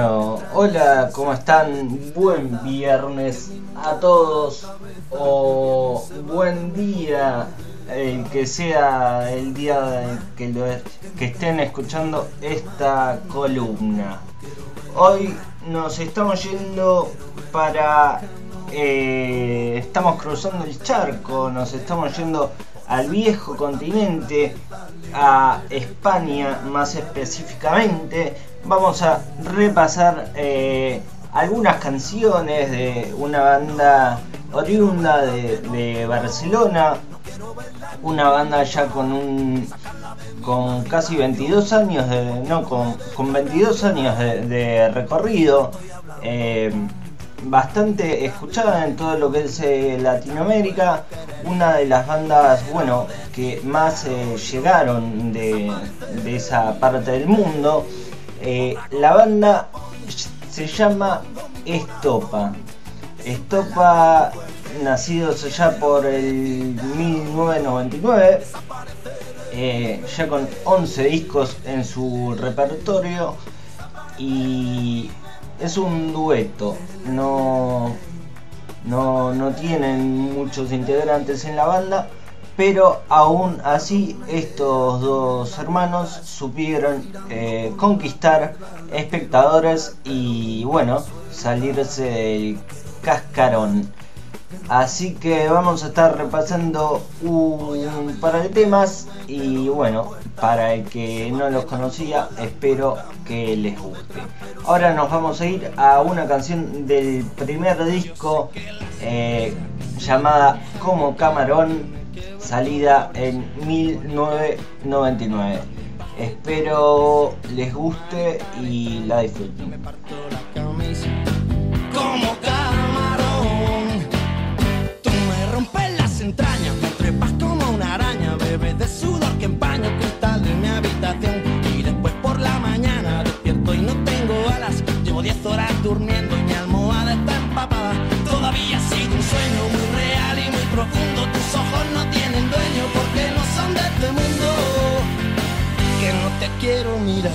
Hola, ¿cómo están? Buen viernes a todos o buen día, el que sea el día que estén escuchando esta columna. Hoy nos estamos yendo para... eh, estamos cruzando el charco, nos estamos yendo al viejo continente, a España más específicamente. Vamos a repasar eh, algunas canciones de una banda oriunda de, Barcelona, una banda ya con un con casi 22 años de no con, con 22 años de, de recorrido eh, bastante escuchada en todo lo que es eh, Latinoamérica. Una de las bandas bueno que más eh, llegaron de, de esa parte del mundo Eh, la banda se llama Estopa. Estopa nacidos ya por el 1999 eh, ya con 11 discos en su repertorio y es un dueto, no, no, no tienen muchos integrantes en la banda, pero aún así estos dos hermanos supieron eh, conquistar espectadores y bueno, salirse del cascarón. Así que vamos a estar repasando un par de temas y bueno, para el que no los conocía, espero que les guste. Ahora nos vamos a ir a una canción del primer disco eh, llamada Como Camarón, salida en 1999. Espero les guste y la disfruten. Como camarón, tú me rompes las entrañas, me trepas como una araña, bebes de sudor que empaña el cristal de mi habitación. Y después por la mañana despierto y no tengo alas. Llevo 10 horas durmiendo y mi almohada está empapada. Todavía sido un sueño muy real y muy profundo. Tus ojos no te quiero mirar.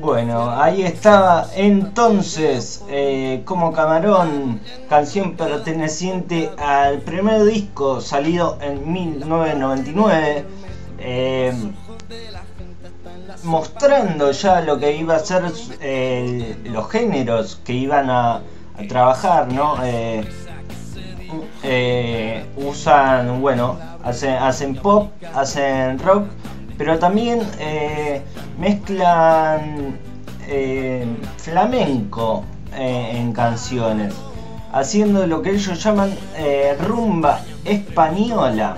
Bueno, ahí estaba entonces eh, como Camarón, canción perteneciente al primer disco salido en 1999, eh, mostrando ya lo que iba a ser eh, los géneros que iban a, trabajar, ¿no? Eh, usan, bueno, hacen, hacen pop, hacen rock, pero también eh, mezclan eh, flamenco eh, en canciones, haciendo lo que ellos llaman eh, rumba española.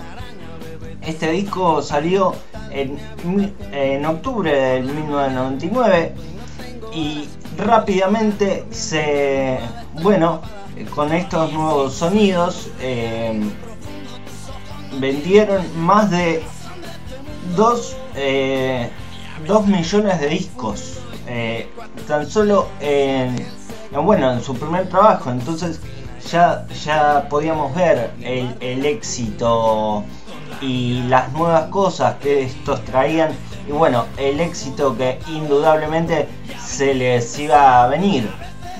Este disco salió en, en octubre del 1999 y rápidamente se, bueno, con estos nuevos sonidos vendieron más de 2 millones de discos eh, tan solo en, en, bueno en su primer trabajo. Entonces ya ya podíamos ver el, el éxito y las nuevas cosas que estos traían. Y bueno el éxito que indudablemente se les iba a venir.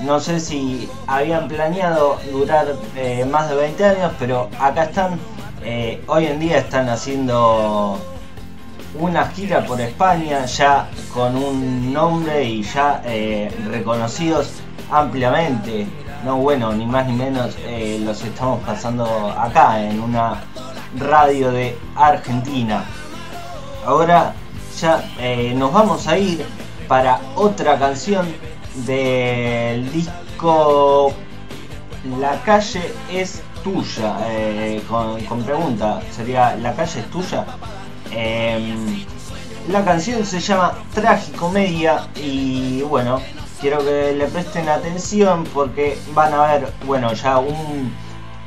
No sé si habían planeado durar eh, más de 20 años pero acá están eh, hoy en día están haciendo una gira por España ya con un nombre y ya eh, reconocidos ampliamente. No bueno, ni más ni menos eh, los estamos pasando acá en una radio de Argentina. Ahora ya nos vamos a ir para otra canción del disco La calle es tuya, eh, con, pregunta, sería ¿La calle es tuya? Em, la canción se llama Tragicomedia y bueno, quiero que le presten atención porque van a ver, bueno, ya un,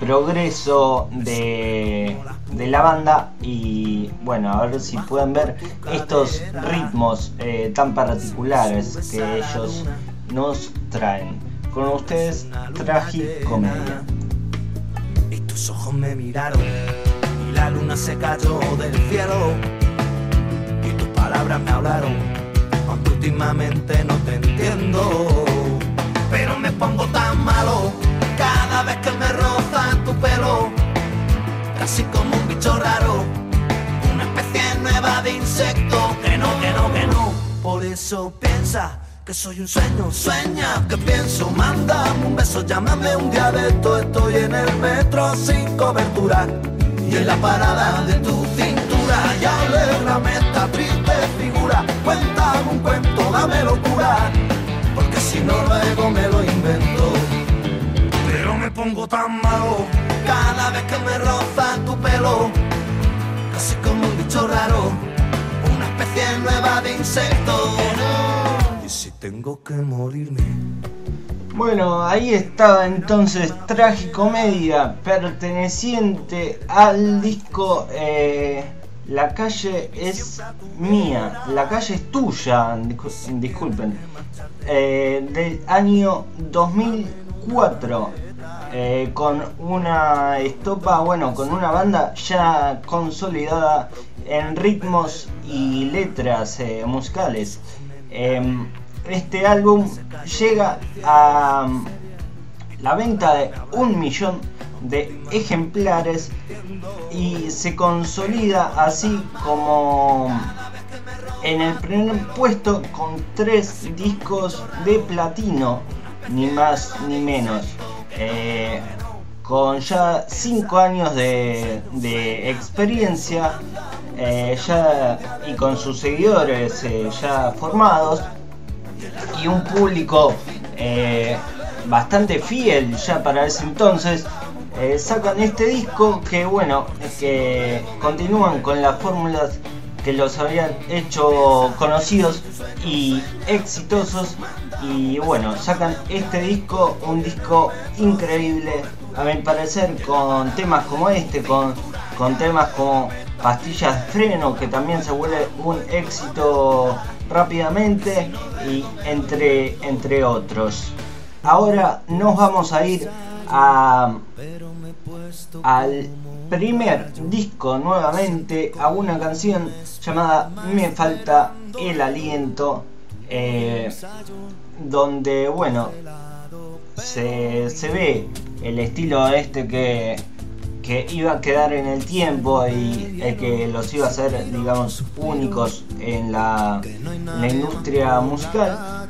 progreso de, de la banda y bueno, a ver si pueden ver estos ritmos eh, tan particulares que ellos nos traen. Con ustedes, Tragicomedia. Tus ojos me miraron y la luna se cayó del cielo. Y tus palabras me hablaron, aunque últimamente no te entiendo, pero me pongo tan malo cada vez que me roza tu pelo, casi como un bicho raro, una especie nueva de insecto, que no, que no, que no, por eso piensa. Soy un sueño, sueña que pienso, mándame un beso, llámame un día de esto, estoy en el metro sin cobertura y en la parada de tu cintura. Y alégrame esta triste figura, cuéntame un cuento, dame locura, porque si no luego me lo invento. Pero me pongo tan malo cada vez que me roza tu pelo, casi como un bicho raro, una especie nueva de insecto. Tengo que morirme, Bueno, ahí estaba entonces Tragicomedia, perteneciente al disco eh, La calle es mía, la calle es tuya, discu- disculpen, eh, del año 2004, eh, con una estopa, bueno, con una banda ya consolidada en ritmos y letras eh, musicales. Este álbum llega a um, la venta de un millón de ejemplares y se consolida así como en el primer puesto con tres discos de platino, ni más ni menos. Eh, con ya cinco años de, de experiencia eh, ya, y con sus seguidores eh, ya formados y un público eh, bastante fiel ya para ese entonces eh, sacan este disco que bueno que continúan con las fórmulas que los habían hecho conocidos y exitosos. Y bueno sacan este disco un disco increíble a mi parecer con temas como este con, con temas como pastillas freno que también se vuelve un éxito rápidamente y entre, entre otros. Ahora nos vamos a ir a, al primer disco nuevamente, a una canción llamada Me falta el aliento, eh, donde bueno, se, se ve el estilo este que, que iba a quedar en el tiempo y el que los iba a hacer, digamos, únicos en la, industria musical.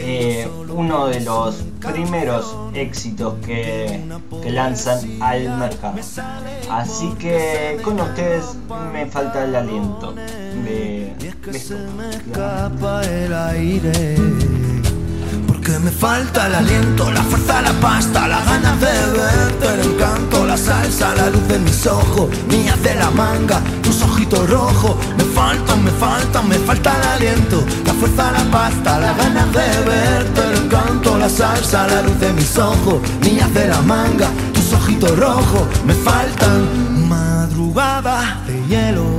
Eh, uno de los primeros éxitos que, lanzan al mercado. Así que con ustedes me falta el aliento de. Porque me falta el aliento, la fuerza, la pasta, las ganas de verte, el encanto, la salsa, la luz de mis ojos, mías de la manga, tus ojitos rojos. Me faltan, me faltan, me falta el aliento, la fuerza, la pasta, las ganas de verte, el encanto, la salsa, la luz de mis ojos, mías de la manga, tus ojitos rojos. Me faltan madrugada de hielo.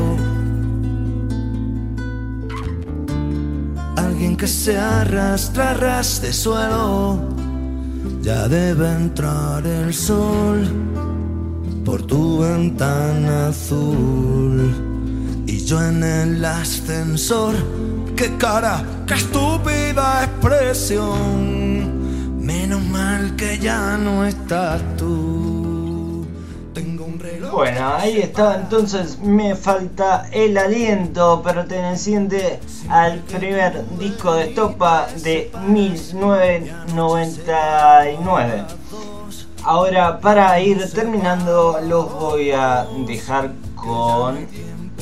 Alguien que se arrastra ras de suelo. Ya debe entrar el sol por tu ventana azul. Y yo en el ascensor. ¡Qué cara! ¡Qué estúpida expresión! Menos mal que ya no estás tú. Bueno, ahí está entonces Me falta el aliento perteneciente al primer disco de Estopa de 1999. Ahora para ir terminando los voy a dejar con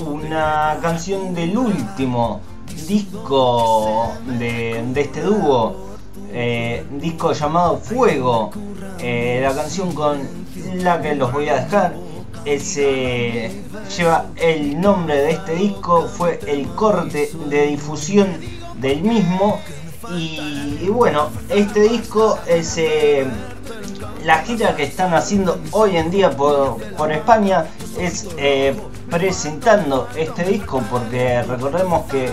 una canción del último disco de, de este dúo, eh, disco llamado Fuego. Eh, la canción con la que los voy a dejar ese lleva el nombre de este disco, fue el corte de difusión del mismo. Y, bueno, este disco es eh, la gira que están haciendo hoy en día por, España es eh, presentando este disco porque recordemos que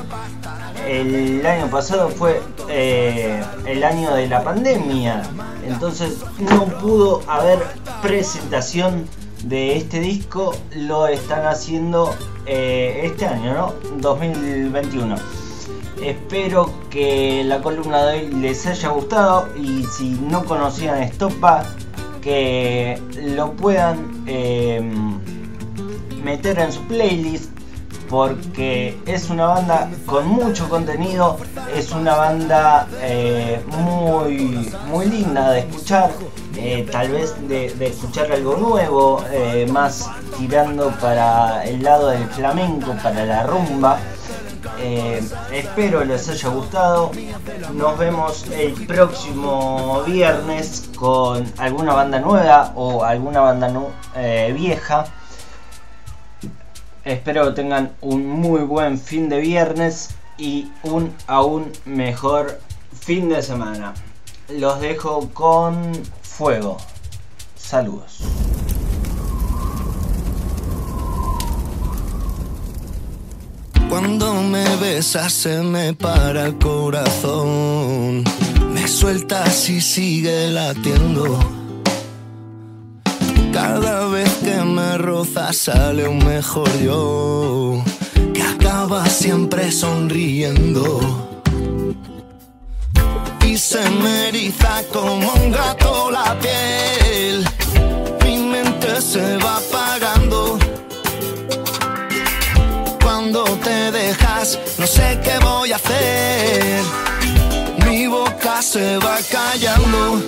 el año pasado fue eh, el año de la pandemia, entonces no pudo haber presentación de este disco, lo están haciendo eh, este año, ¿no? 2021. Espero que la columna de hoy les haya gustado y si no conocían Estopa, que lo puedan em, meter en su playlist porque es una banda con mucho contenido, es una banda eh, muy, muy linda de escuchar, eh, tal vez de, escuchar algo nuevo, eh, más tirando para el lado del flamenco, para la rumba. espero les haya gustado. Nos vemos el próximo viernes con alguna banda nueva o alguna banda vieja. Espero que tengan un muy buen fin de viernes y un aún mejor fin de semana. Los dejo con fuego. Saludos. Cuando me besas se me para el corazón. Me sueltas y sigue latiendo cada vez que me rozas sale un mejor yo, que acaba siempre sonriendo. Se me eriza como un gato la piel, mi mente se va apagando. Cuando te dejas, no sé qué voy a hacer, mi boca se va callando.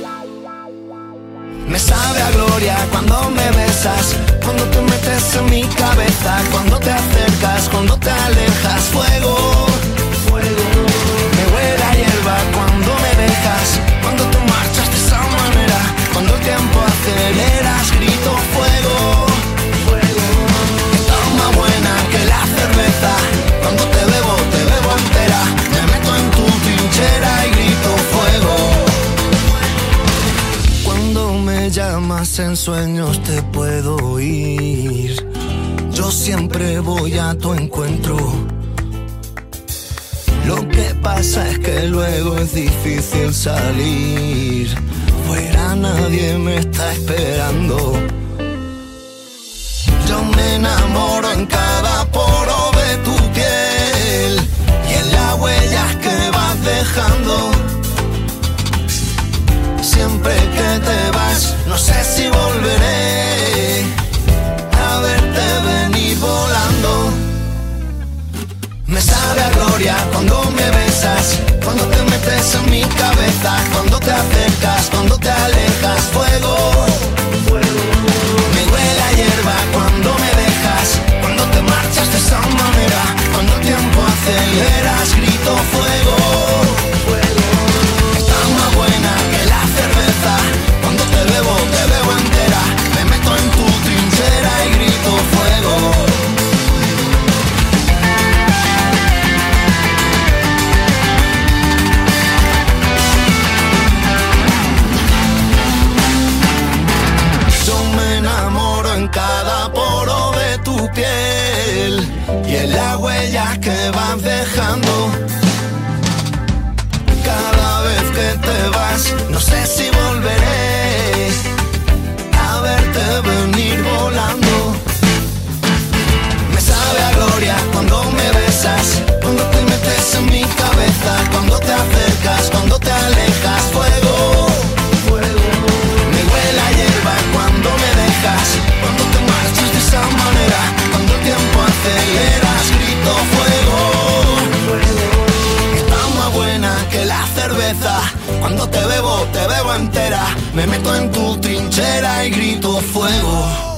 Me sabe a gloria cuando me besas, cuando te metes en mi cabeza, cuando te acercas, cuando te alejas, fuego. Pasa es que luego es difícil salir. Fuera nadie me está esperando. Yo me enamoro en cada poro de tu piel y en las huellas que vas dejando siempre que te vas, no sé si volveré a verte venir volando. Me sabe a gloria cuando me besas, cuando te metes en mi cabeza, cuando te acercas, cuando te alejas, fuego. Me huele a hierba cuando me dejas, cuando te marchas de esa manera, cuando el tiempo aceleras, grito fuego. Y grito fuego.